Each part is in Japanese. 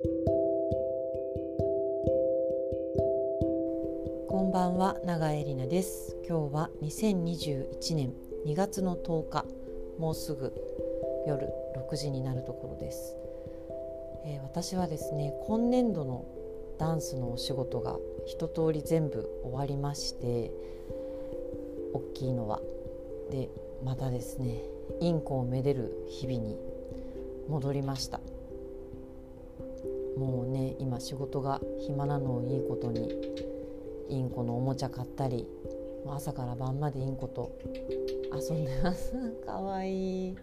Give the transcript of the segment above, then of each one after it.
こんばんは永江里奈です。今日は2021年2月の10日もうすぐ夜6時になるところです、えー、私はですね今年度のダンスのお仕事が一通り全部終わりまして大きいのは。でまたですねインコをめでる日々に戻りました。もうね今仕事が暇なのをいいことにインコのおもちゃ買ったり朝から晩までインコと遊んでます。かわいい。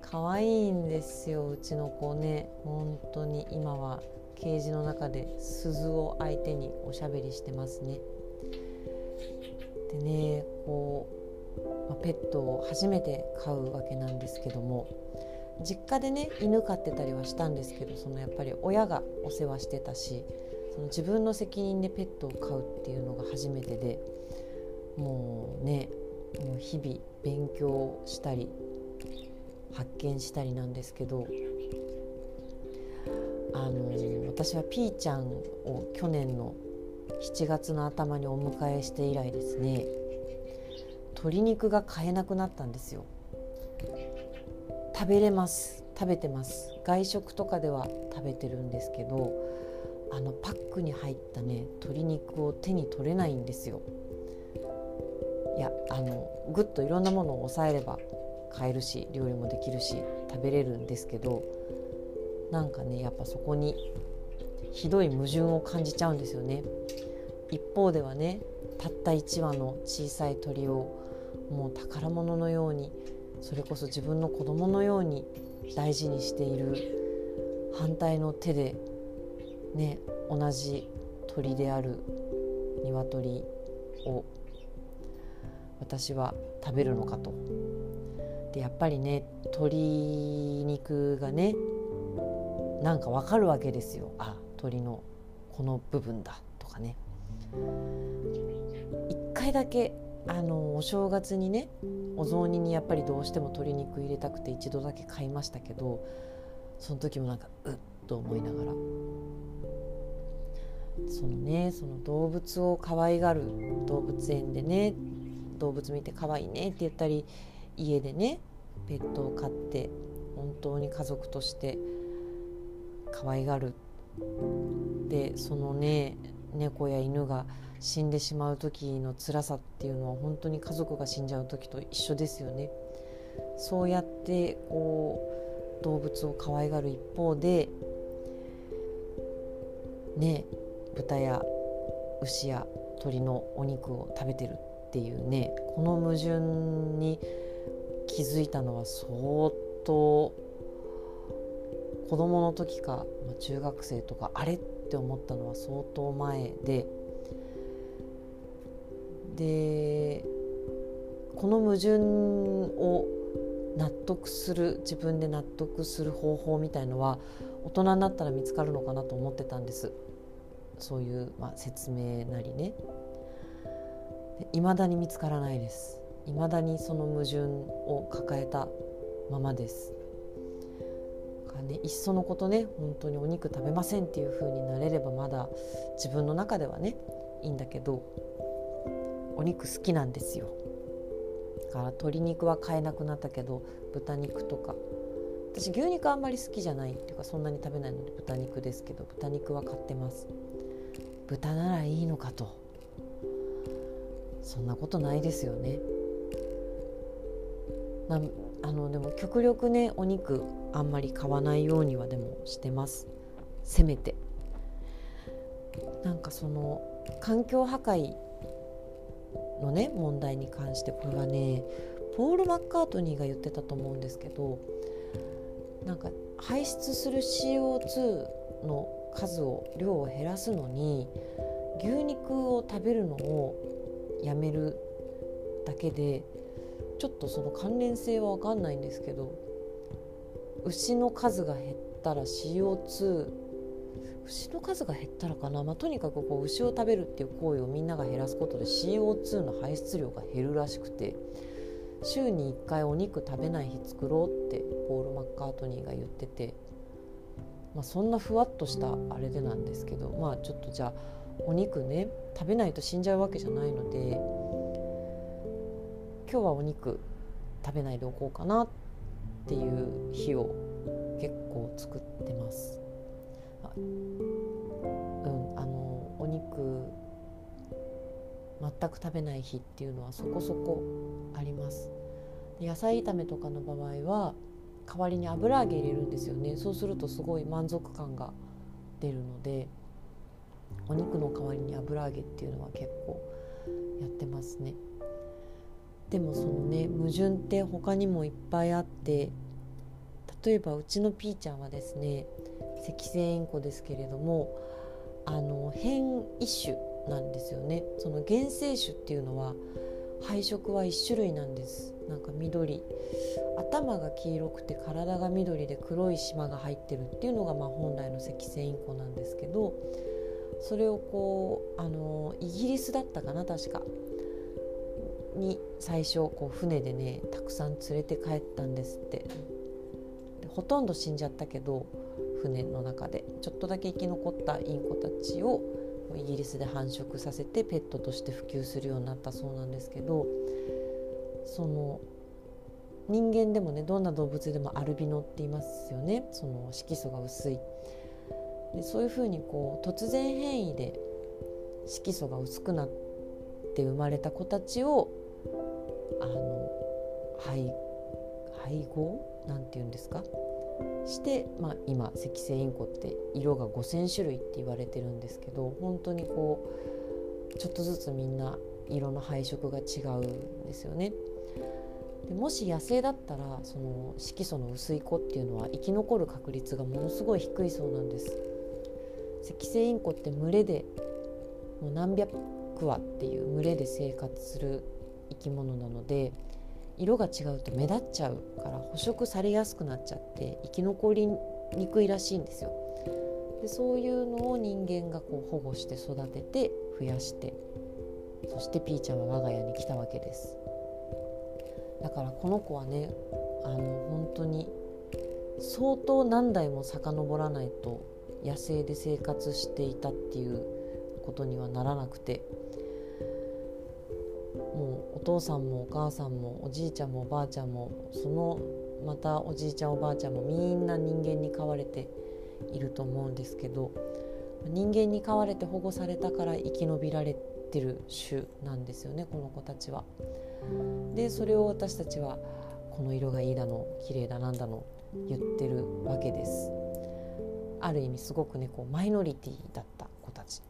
かわいいんですようちの子ね。本当に今はケージの中で鈴を相手におしゃべりしてますね。でねこう、まあ、ペットを初めて飼うわけなんですけども実家でね犬飼ってたりはしたんですけどそのやっぱり親がお世話してたしその自分の責任でペットを飼うっていうのが初めてでもうねもう日々勉強したり発見したりなんですけどあの私はピーちゃんを去年の7月の頭にお迎えして以来ですね鶏肉が買えなくなったんですよ。食べれます。食べてます。外食とかでは食べてるんですけどあのパックに入ったね鶏肉を手に取れないんですよ。いやあのぐっといろんなものを抑えれば買えるし料理もできるし食べれるんですけどなんかねやっぱそこにひどい矛盾を感じちゃうんですよね。一方ではねたった1羽の小さい鳥をもう宝物のようにそれこそ自分の子供のように大事にしている反対の手でね同じ鳥である鶏を私は食べるのかと。でやっぱりね鶏肉がねなんかわかるわけですよあ鳥のこの部分だとかね。一回だけあのお正月にねお雑煮にやっぱりどうしても鶏肉入れたくて一度だけ買いましたけどその時もなんかうっと思いながら。そのねその動物を可愛がる動物園でね動物見て可愛いねって言ったり家でねペットを飼って本当に家族として可愛がる。でそのね猫や犬が死んでしまう時の辛さっていうのは本当に家族が死んじゃう時と一緒ですよね。そうやってこう動物を可愛がる一方でね豚や牛や鳥のお肉を食べてるっていうねこの矛盾に気づいたのは相当子供の時か中学生とかあれって思ったのは相当前ででこの矛盾を納得する自分で納得する方法みたいのは大人になったら見つかるのかなと思ってたんです。そういう、まあ、説明なりね。いまだに見つからないです。いまだにその矛盾を抱えたままです。ね、いっそのことね本当にお肉食べませんっていう風になれればまだ自分の中ではねいいんだけどお肉好きなんですよ。だから鶏肉は買えなくなったけど豚肉とか。私牛肉あんまり好きじゃないっていうかそんなに食べないので豚肉ですけど豚肉は買ってます。豚ならいいのかと。そんなことないですよね。なあのでも極力ねお肉あんまり買わないようにはでもしてます。せめて。なんかその環境破壊のね問題に関してこれはねポール・マッカートニーが言ってたと思うんですけどなんか排出する CO2 の数を量を減らすのに牛肉を食べるのをやめるだけでちょっとその関連性は分かんないんですけど牛の数が減ったら CO2 牛の数が減ったらかな、まあ、とにかくこう牛を食べるっていう行為をみんなが減らすことで CO2 の排出量が減るらしくて週に1回お肉食べない日作ろうってポール・マッカートニーが言っててまあ、そんなふわっとしたあれでなんですけどまあちょっとじゃあお肉ね食べないと死んじゃうわけじゃないので今日はお肉食べないでおこうかなっていう日を結構作全く食べない日っていうのはそこそこあります。野菜炒めとかの場合は代わりに油揚げ入れるんですよね。そうするとすごい満足感が出るのでお肉の代わりに油揚げっていうのは結構やってますね。でもそのね矛盾って他にもいっぱいあって例えばうちのピーちゃんはですね赤星インコですけれどもあの変異種なんですよね。その原生種っていうのは配色は1種類なんです。なんか緑。頭が黄色くて体が緑で黒い島が入ってるっていうのがまあ本来の赤星インコなんですけどそれをこうあのイギリスだったかな確か。に最初こう船でねたくさん連れて帰ったんですって。ほとんど死んじゃったけど船の中で。ちょっとだけ生き残ったインコたちをイギリスで繁殖させてペットとして普及するようになったそうなんですけどその人間でもねどんな動物でもアルビノって言いますよね。その色素が薄い。でそういうふうにこう突然変異で色素が薄くなって生まれた子たちをあの配配合？なんて言うんですか？して、まあ、今赤星インコって色が5,000種類って言われてるんですけど本当にこうちょっとずつみんな色の配色が違うんですよね。でもし野生だったらその色素の薄い子っていうのは生き残る確率がものすごい低いそうなんです。赤星インコって群れでもう何百羽っていう群れで生活する生き物なので色が違うと目立っちゃうから捕食されやすくなっちゃって生き残りにくいらしいんですよ。でそういうのを人間がこう保護して育てて増やしてそしてピーちゃんは我が家に来たわけですだからこの子はねあの本当に相当何代も遡らないと野生で生活していたっていうことにはならなくてもうお父さんもお母さんもおじいちゃんもおばあちゃんもそのまたおじいちゃんおばあちゃんもみんな人間に飼われていると思うんですけど人間に飼われて保護されたから生き延びられてる種なんですよねこの子たちは。でそれを私たちはこの色がいいだの綺麗だなんだの言ってるわけです。ある意味すごくねこうマイノリティだった子たち。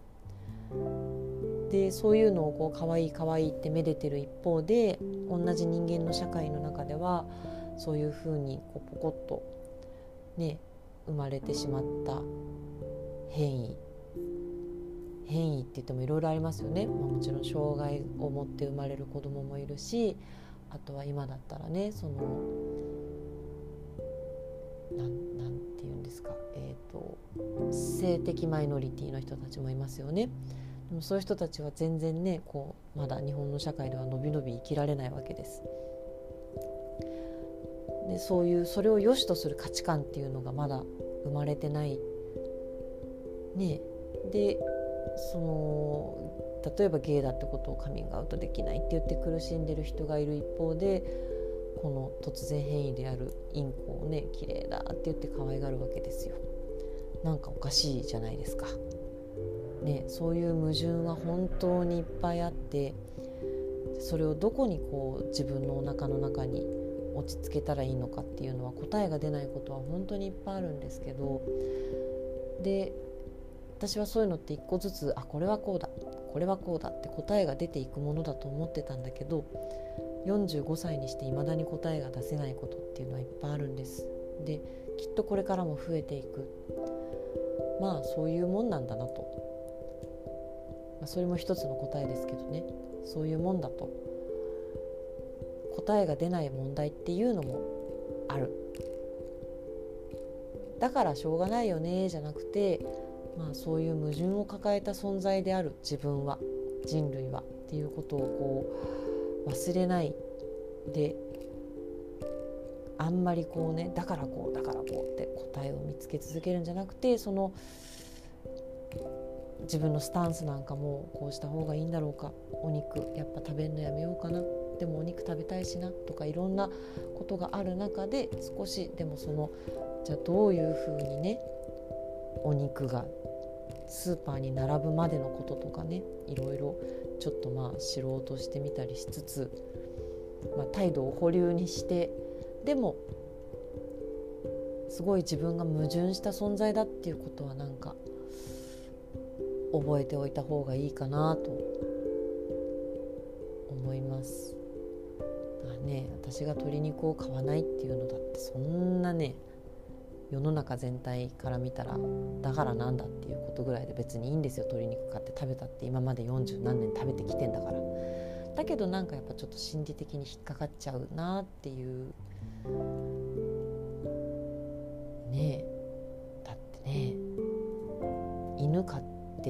でそういうのをこう可愛い可愛いってめでてる一方で同じ人間の社会の中ではそういうふうにこうポコッとね生まれてしまった変異。変異って言ってもいろいろありますよね、まあ、もちろん障害を持って生まれる子供もいるしあとは今だったらねそのなんなんて言うんですか、えーと性的マイノリティの人たちもいますよね。でもそういう人たちは全然ねこうまだ日本の社会ではのびのび生きられないわけです。でそういうそれを良しとする価値観っていうのがまだ生まれてない。ねでその例えばゲイだってことをカミングアウトできないって言って苦しんでる人がいる一方でこの突然変異であるインコをね綺麗だって言って可愛がるわけですよ。なんかおかしいじゃないですか。ね、そういう矛盾は本当にいっぱいあってそれをどこにこう自分のお腹の中に落ち着けたらいいのかっていうのは答えが出ないことは本当にいっぱいあるんですけどで私はそういうのって一個ずつあこれはこうだこれはこうだって答えが出ていくものだと思ってたんだけど45歳にしていまだに答えが出せないことっていうのはいっぱいあるんです。できっとこれからも増えていくまあそういうもんなんだなとまあ、それも一つの答えですけどね。そういうもんだと。答えが出ない問題っていうのもある。だからしょうがないよねじゃなくてまあそういう矛盾を抱えた存在である自分は人類はっていうことをこう忘れないであんまりこうねだからこうだからこうって答えを見つけ続けるんじゃなくてその自分のスタンスなんかもこうした方がいいんだろうか。お肉やっぱ食べるのやめようかな。でもお肉食べたいしな。とかいろんなことがある中で少しでもそのじゃあどういうふうにねお肉がスーパーに並ぶまでのこととかね。いろいろちょっとまあ知ろうとしてみたりしつつ、まあ、態度を保留にして。でもすごい自分が矛盾した存在だっていうことはなんか覚えておいた方がいいかなと思いますあ。ね私が鶏肉を買わないっていうのだってそんなね世の中全体から見たらだからなんだっていうことぐらいで別にいいんですよ鶏肉買って食べたって今まで40何年食べてきてんだからだけどなんかやっぱちょっと心理的に引っかかっちゃうなっていう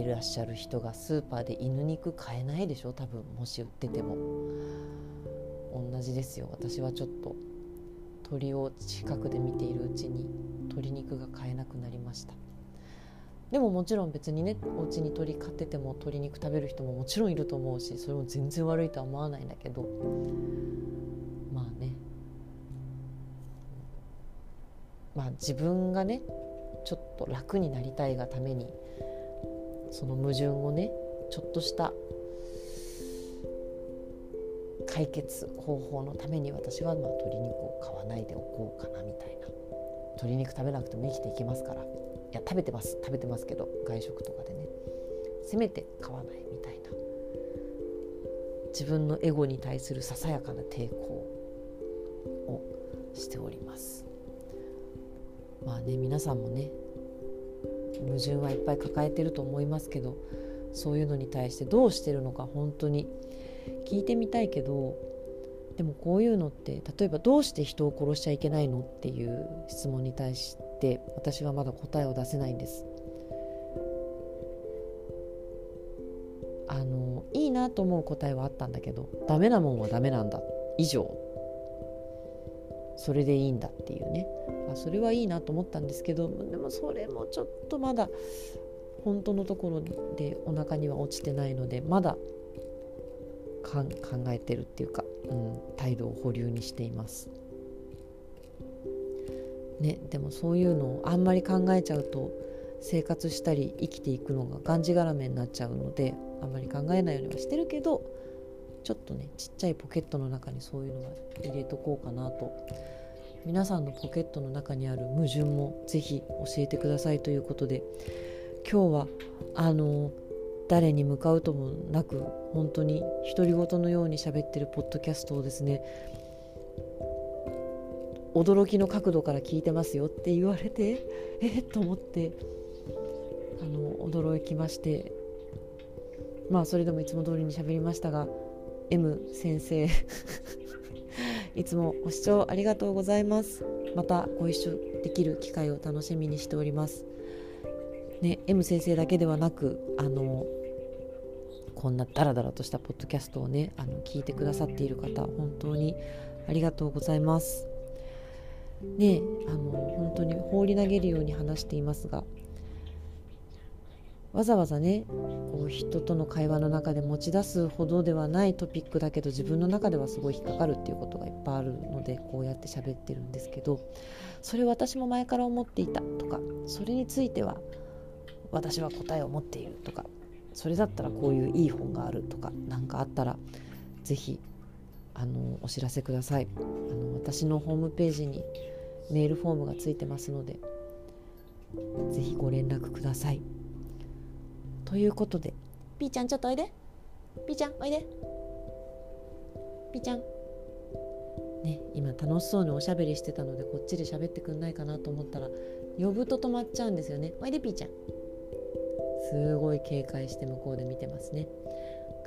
ってらっしゃる人がスーパーで犬肉買えないでしょ？多分もし売ってても。同じですよ。私はちょっと鳥を近くで見ているうちに鶏肉が買えなくなりました。でももちろん別にねお家に鶏飼ってても鶏肉食べる人ももちろんいると思うしそれも全然悪いとは思わないんだけど。まあね。まあ自分がねちょっと楽になりたいがためにその矛盾をねちょっとした解決方法のために私はまあ鶏肉を買わないでおこうかなみたいな。鶏肉食べなくても生きていけますから。いや食べてます。食べてます。けど外食とかでねせめて買わないみたいな自分のエゴに対す。るささやかな抵抗をしております。まあね皆さんもね矛盾はいっぱい抱えてると思いますけどそういうのに対してどうしてるのか本当に聞いてみたいけどでもこういうのって例えばどうして人を殺しちゃいけないのっていう質問に対して私はまだ答えを出せないんです。あのいいなと思う答えはあったんだけどダメなもんはダメなんだ以上それでいいんだっていうねあそれはいいなと思ったんですけどでもそれもちょっとまだ本当のところでお腹には落ちてないのでまだ考えてるっていうか、うん、態度を保留にしています。ね、でもそういうのをあんまり考えちゃうと生活したり生きていくのががんじがらめになっちゃうのであんまり考えないようにはしてるけどちょっとねちっちゃいポケットの中にそういうのは入れとこうかなと皆さんのポケットの中にある矛盾もぜひ教えてくださいということで今日はあの誰に向かうともなく本当に独り言のように喋ってるポッドキャストをですね驚きの角度から聞いてますよって言われて え？っと思ってあの驚きまして。まあそれでもいつも通りに喋りましたが M 先生。いつもご視聴ありがとうございます。またご一緒できる機会を楽しみにしております。ね、M 先生だけではなくあのこんなダラダラとしたポッドキャストをねあの聞いてくださっている方本当にありがとうございます。ねあの本当に放り投げるように話していますがわざわざね人との会話の中で持ち出すほどではないトピックだけど自分の中ではすごい引っかかるっていうことがいっぱいあるのでこうやって喋ってるんですけどそれ私も前から思っていたとかそれについては私は答えを持っているとかそれだったらこういういい本があるとか何かあったら是非あのお知らせください。あの私のホームページにメールフォームがついてますので是非ご連絡ください。ということで。ピーちゃんちょっとおいで。ピーちゃんおいで。ピーちゃん。ね今楽しそうにおしゃべりしてたのでこっちで喋ってくんないかなと思ったら呼ぶと止まっちゃうんですよね。おいでピーちゃん。すごい警戒して向こうで見てますね。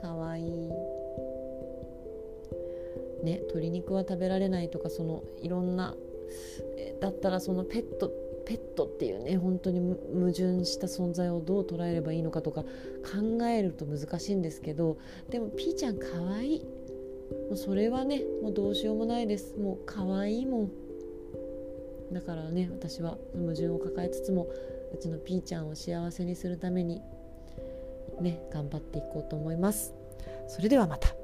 かわいい。ね鶏肉は食べられないとかそのいろんなだったらそのペットトっていうね本当に矛盾した存在をどう捉えればいいのかとか考えると難しいんですけどでもピーちゃんかわい。いもうそれはねもうどうしようもないです。もうかわいいもん。だからね私は矛盾を抱えつつもうちのピーちゃんを幸せにするためにね頑張っていこうと思います。それではまた。